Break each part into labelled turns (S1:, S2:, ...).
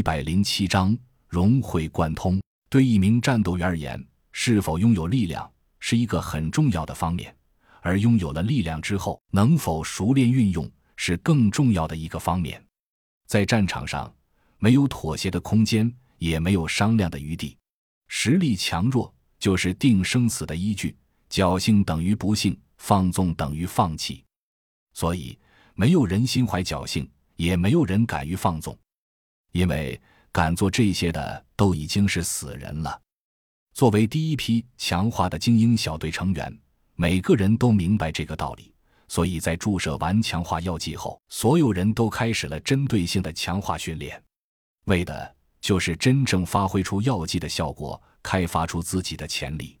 S1: 一百零七章融会贯通。对一名战斗员而言，是否拥有力量是一个很重要的方面，而拥有了力量之后，能否熟练运用是更重要的一个方面。在战场上，没有妥协的空间，也没有商量的余地。实力强弱就是定生死的依据。侥幸等于不幸，放纵等于放弃。所以，没有人心怀侥幸，也没有人敢于放纵，因为敢做这些的都已经是死人了。作为第一批强化的精英小队成员，每个人都明白这个道理。所以在注射完强化药剂后，所有人都开始了针对性的强化训练，为的就是真正发挥出药剂的效果，开发出自己的潜力。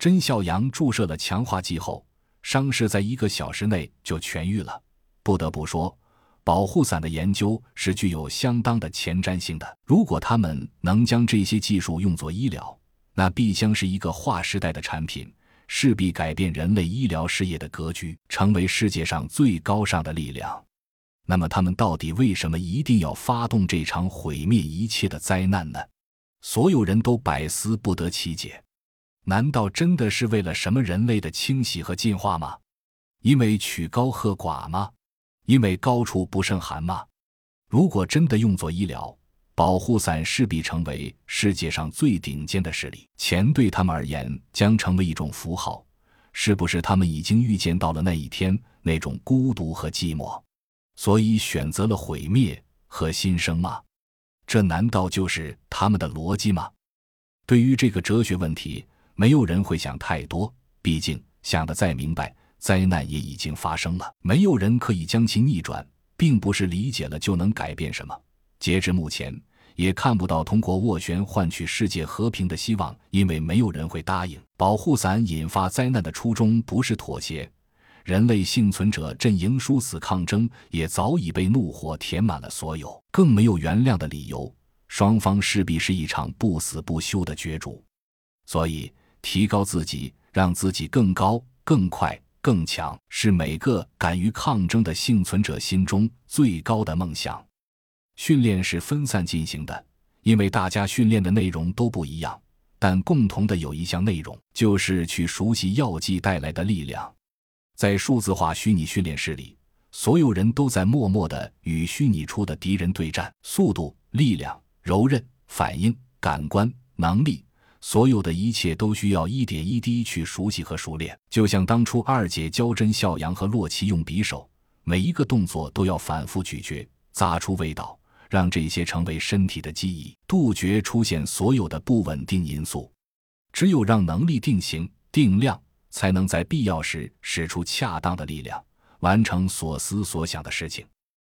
S1: 甄孝阳注射了强化剂后，伤势在一个小时内就痊愈了。不得不说，保护伞的研究是具有相当的前瞻性的。如果他们能将这些技术用作医疗，那必将是一个划时代的产品，势必改变人类医疗事业的格局，成为世界上最高尚的力量。那么，他们到底为什么一定要发动这场毁灭一切的灾难呢？所有人都百思不得其解。难道真的是为了什么人类的清洗和进化吗？因为曲高和寡吗？因为高处不胜寒吗？如果真的用作医疗，保护伞势必成为世界上最顶尖的势力，钱对他们而言将成为一种符号。是不是他们已经预见到了那一天那种孤独和寂寞，所以选择了毁灭和新生吗？这难道就是他们的逻辑吗？对于这个哲学问题。没有人会想太多，毕竟想得再明白，灾难也已经发生了。没有人可以将其逆转，并不是理解了就能改变什么。截至目前，也看不到通过斡旋换取世界和平的希望，因为没有人会答应。保护伞引发灾难的初衷不是妥协，人类幸存者阵营殊死抗争也早已被怒火填满了所有，更没有原谅的理由。双方势必是一场不死不休的角逐，所以。提高自己，让自己更高、更快、更强，是每个敢于抗争的幸存者心中最高的梦想。训练是分散进行的，因为大家训练的内容都不一样，但共同的有一项内容，就是去熟悉药剂带来的力量。在数字化虚拟训练室里，所有人都在默默地与虚拟出的敌人对战，速度、力量、柔韧、反应、感官能力。所有的一切都需要一点一滴去熟悉和熟练，就像当初二姐教甄孝阳和洛奇用匕首，每一个动作都要反复咀嚼，咂出味道，让这些成为身体的记忆，杜绝出现所有的不稳定因素。只有让能力定型定量，才能在必要时使出恰当的力量，完成所思所想的事情。